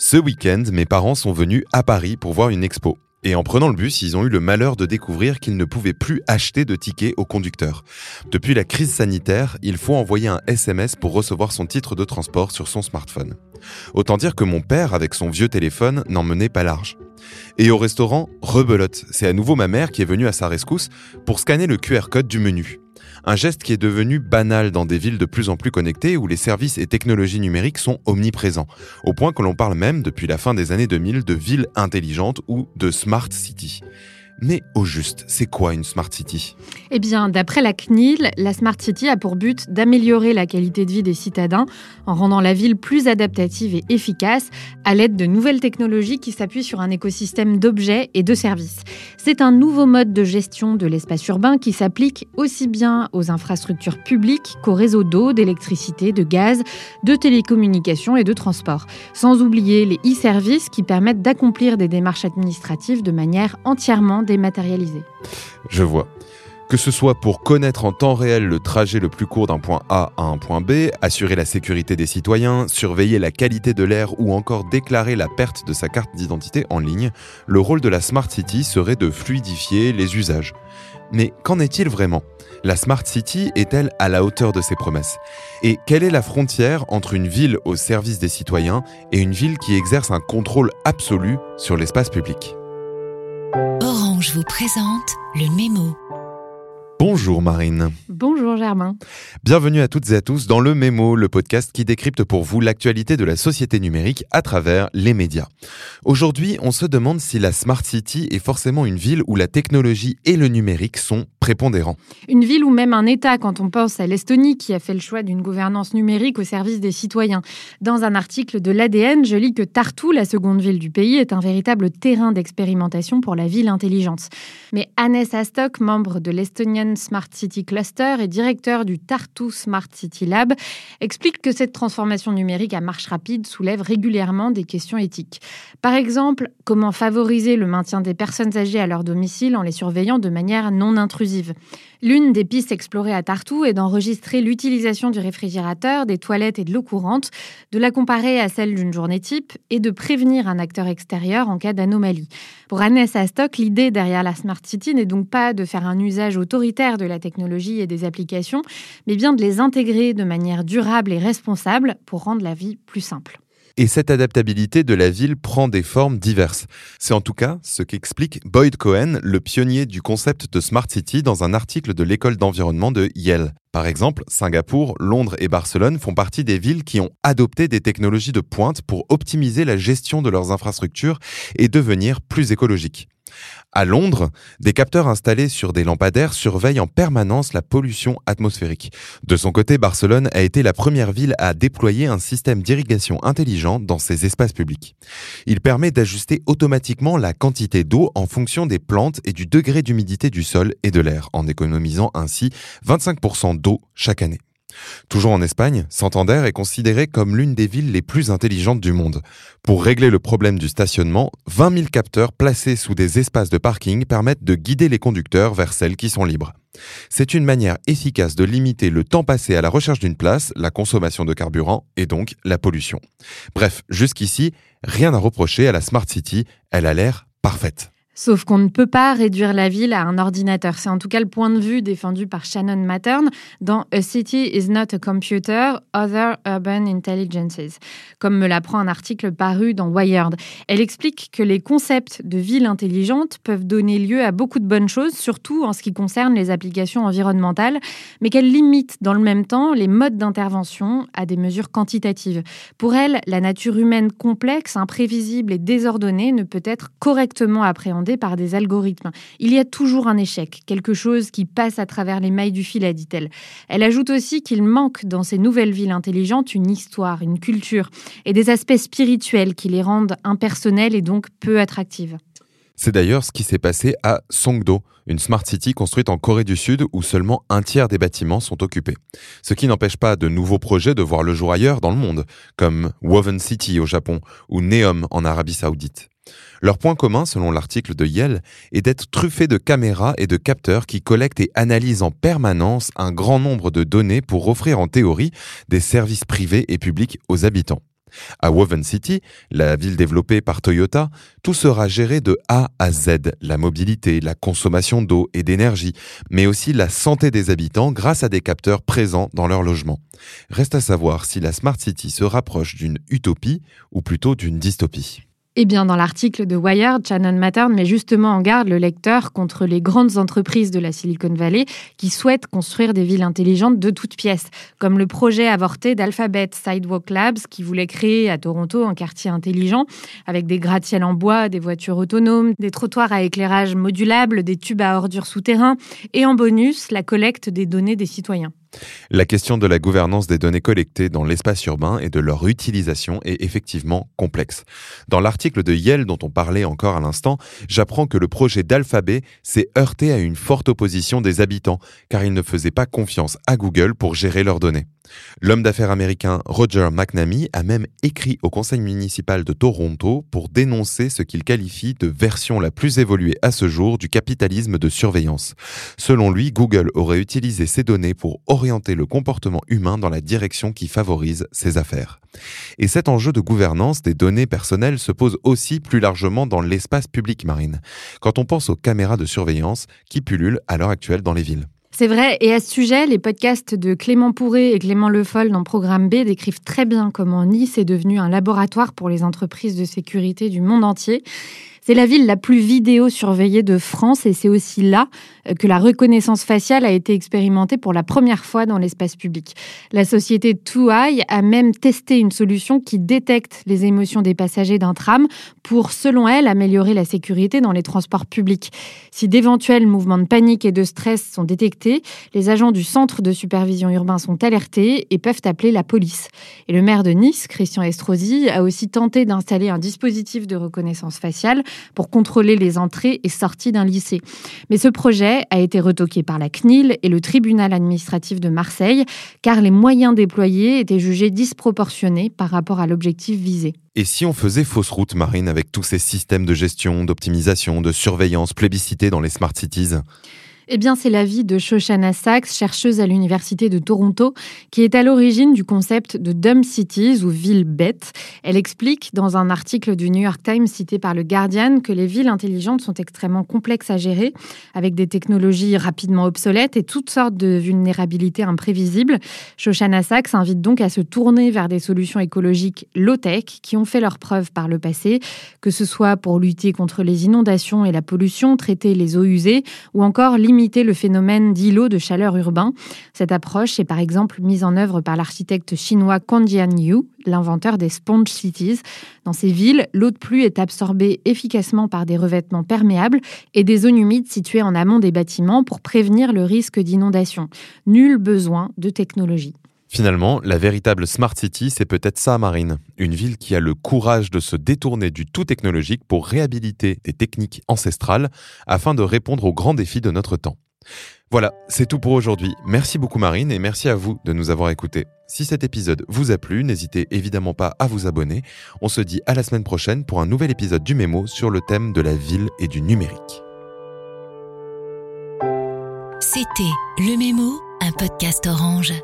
Ce week-end, mes parents sont venus à Paris pour voir une expo. Et en prenant le bus, ils ont eu le malheur de découvrir qu'ils ne pouvaient plus acheter de tickets au conducteur. Depuis la crise sanitaire, il faut envoyer un SMS pour recevoir son titre de transport sur son smartphone. Autant dire que mon père, avec son vieux téléphone, n'en menait pas large. Et au restaurant, rebelote, c'est à nouveau ma mère qui est venue à sa rescousse pour scanner le QR code du menu. Un geste qui est devenu banal dans des villes de plus en plus connectées où les services et technologies numériques sont omniprésents, au point que l'on parle même depuis la fin des années 2000 de villes intelligentes ou de smart city. Mais au juste, c'est quoi une Smart City? Eh bien, d'après la CNIL, la Smart City a pour but d'améliorer la qualité de vie des citadins en rendant la ville plus adaptative et efficace à l'aide de nouvelles technologies qui s'appuient sur un écosystème d'objets et de services. C'est un nouveau mode de gestion de l'espace urbain qui s'applique aussi bien aux infrastructures publiques qu'aux réseaux d'eau, d'électricité, de gaz, de télécommunications et de transport. Sans oublier les e-services qui permettent d'accomplir des démarches administratives de manière entièrement Je vois. Que ce soit pour connaître en temps réel le trajet le plus court d'un point A à un point B, assurer la sécurité des citoyens, surveiller la qualité de l'air ou encore déclarer la perte de sa carte d'identité en ligne, le rôle de la Smart City serait de fluidifier les usages. Mais qu'en est-il vraiment? La Smart City est-elle à la hauteur de ses promesses? Et quelle est la frontière entre une ville au service des citoyens et une ville qui exerce un contrôle absolu sur l'espace public? Vous présente le mémo. Bonjour Marine. Bonjour Germain. Bienvenue à toutes et à tous dans le Mémo, le podcast qui décrypte pour vous l'actualité de la société numérique à travers les médias. Aujourd'hui, on se demande si la Smart City est forcément une ville où la technologie et le numérique sont prépondérants. Une ville ou même un État quand on pense à l'Estonie qui a fait le choix d'une gouvernance numérique au service des citoyens. Dans un article de l'ADN, je lis que Tartu, la seconde ville du pays, est un véritable terrain d'expérimentation pour la ville intelligente. Mais Hannes Astok, membre de l'Estonian Smart City Cluster et directeur du Tartu Smart City Lab, explique que cette transformation numérique à marche rapide soulève régulièrement des questions éthiques. Par exemple, comment favoriser le maintien des personnes âgées à leur domicile en les surveillant de manière non intrusive? L'une des pistes explorées à Tartu est d'enregistrer l'utilisation du réfrigérateur, des toilettes et de l'eau courante, de la comparer à celle d'une journée type et de prévenir un acteur extérieur en cas d'anomalie. Pour Annès Astock, l'idée derrière la Smart City n'est donc pas de faire un usage autoritaire de la technologie et des applications, mais bien de les intégrer de manière durable et responsable pour rendre la vie plus simple. Et cette adaptabilité de la ville prend des formes diverses. C'est en tout cas ce qu'explique Boyd Cohen, le pionnier du concept de Smart City, dans un article de l'école d'environnement de Yale. Par exemple, Singapour, Londres et Barcelone font partie des villes qui ont adopté des technologies de pointe pour optimiser la gestion de leurs infrastructures et devenir plus écologiques. À Londres, des capteurs installés sur des lampadaires surveillent en permanence la pollution atmosphérique. De son côté, Barcelone a été la première ville à déployer un système d'irrigation intelligent dans ses espaces publics. Il permet d'ajuster automatiquement la quantité d'eau en fonction des plantes et du degré d'humidité du sol et de l'air, en économisant ainsi 25% d'eau chaque année. Toujours en Espagne, Santander est considérée comme l'une des villes les plus intelligentes du monde. Pour régler le problème du stationnement, 20 000 capteurs placés sous des espaces de parking permettent de guider les conducteurs vers celles qui sont libres. C'est une manière efficace de limiter le temps passé à la recherche d'une place, la consommation de carburant et donc la pollution. Bref, jusqu'ici, rien à reprocher à la Smart City, elle a l'air parfaite. Sauf qu'on ne peut pas réduire la ville à un ordinateur. C'est en tout cas le point de vue défendu par Shannon Mattern dans A City is not a computer, other urban intelligences, comme me l'apprend un article paru dans Wired. Elle explique que les concepts de ville intelligente peuvent donner lieu à beaucoup de bonnes choses, surtout en ce qui concerne les applications environnementales, mais qu'elle limite dans le même temps les modes d'intervention à des mesures quantitatives. Pour elle, la nature humaine complexe, imprévisible et désordonnée ne peut être correctement appréhendée par des algorithmes. Il y a toujours un échec, quelque chose qui passe à travers les mailles du filet, dit-elle. Elle ajoute aussi qu'il manque dans ces nouvelles villes intelligentes une histoire, une culture et des aspects spirituels qui les rendent impersonnelles et donc peu attractives. C'est d'ailleurs ce qui s'est passé à Songdo, une smart city construite en Corée du Sud où seulement un tiers des bâtiments sont occupés. Ce qui n'empêche pas de nouveaux projets de voir le jour ailleurs dans le monde, comme Woven City au Japon ou Neom en Arabie Saoudite. Leur point commun, selon l'article de Yale, est d'être truffés de caméras et de capteurs qui collectent et analysent en permanence un grand nombre de données pour offrir en théorie des services privés et publics aux habitants. À Woven City, la ville développée par Toyota, tout sera géré de A à Z, la mobilité, la consommation d'eau et d'énergie, mais aussi la santé des habitants grâce à des capteurs présents dans leur logement. Reste à savoir si la Smart City se rapproche d'une utopie ou plutôt d'une dystopie. Eh bien, dans l'article de Wired, Shannon Mattern met justement en garde le lecteur contre les grandes entreprises de la Silicon Valley qui souhaitent construire des villes intelligentes de toutes pièces, comme le projet avorté d'Alphabet Sidewalk Labs qui voulait créer à Toronto un quartier intelligent avec des gratte-ciels en bois, des voitures autonomes, des trottoirs à éclairage modulable, des tubes à ordures souterrains et en bonus, la collecte des données des citoyens. La question de la gouvernance des données collectées dans l'espace urbain et de leur utilisation est effectivement complexe. Dans l'article de Yale dont on parlait encore à l'instant, j'apprends que le projet d'Alphabet s'est heurté à une forte opposition des habitants car ils ne faisaient pas confiance à Google pour gérer leurs données. L'homme d'affaires américain Roger McNamee a même écrit au conseil municipal de Toronto pour dénoncer ce qu'il qualifie de version la plus évoluée à ce jour du capitalisme de surveillance. Selon lui, Google aurait utilisé ces données pour orienter le comportement humain dans la direction qui favorise ses affaires. Et cet enjeu de gouvernance des données personnelles se pose aussi plus largement dans l'espace public marine, quand on pense aux caméras de surveillance qui pullulent à l'heure actuelle dans les villes. C'est vrai, et à ce sujet, les podcasts de Clément Pourré et Clément Le Foll dans Programme B décrivent très bien comment Nice est devenu un laboratoire pour les entreprises de sécurité du monde entier. C'est la ville la plus vidéo surveillée de France et c'est aussi là euh, que la reconnaissance faciale a été expérimentée pour la première fois dans l'espace public. La société 2 a même testé une solution qui détecte les émotions des passagers d'un tram pour, selon elle, améliorer la sécurité dans les transports publics. Si d'éventuels mouvements de panique et de stress sont détectés, les agents du centre de supervision urbain sont alertés et peuvent appeler la police. Et le maire de Nice, Christian Estrosi, a aussi tenté d'installer un dispositif de reconnaissance faciale pour contrôler les entrées et sorties d'un lycée. Mais ce projet a été retoqué par la CNIL et le tribunal administratif de Marseille, car les moyens déployés étaient jugés disproportionnés par rapport à l'objectif visé. Et si on faisait fausse route marine avec tous ces systèmes de gestion, d'optimisation, de surveillance plébiscités dans les smart cities? Eh bien, c'est l'avis de Shoshana Sachs, chercheuse à l'Université de Toronto, qui est à l'origine du concept de dumb cities ou villes bêtes. Elle explique dans un article du New York Times cité par le Guardian que les villes intelligentes sont extrêmement complexes à gérer, avec des technologies rapidement obsolètes et toutes sortes de vulnérabilités imprévisibles. Shoshana Sachs invite donc à se tourner vers des solutions écologiques low-tech qui ont fait leurs preuves par le passé, que ce soit pour lutter contre les inondations et la pollution, traiter les eaux usées ou encore limiter limiter le phénomène d'îlots de chaleur urbain. Cette approche est par exemple mise en œuvre par l'architecte chinois Jian Yu, l'inventeur des sponge cities. Dans ces villes, l'eau de pluie est absorbée efficacement par des revêtements perméables et des zones humides situées en amont des bâtiments pour prévenir le risque d'inondation. Nul besoin de technologie. Finalement, la véritable Smart City, c'est peut-être ça, Marine. Une ville qui a le courage de se détourner du tout technologique pour réhabiliter des techniques ancestrales afin de répondre aux grands défis de notre temps. Voilà, c'est tout pour aujourd'hui. Merci beaucoup Marine et merci à vous de nous avoir écoutés. Si cet épisode vous a plu, n'hésitez évidemment pas à vous abonner. On se dit à la semaine prochaine pour un nouvel épisode du Mémo sur le thème de la ville et du numérique. C'était Le Mémo, un podcast orange.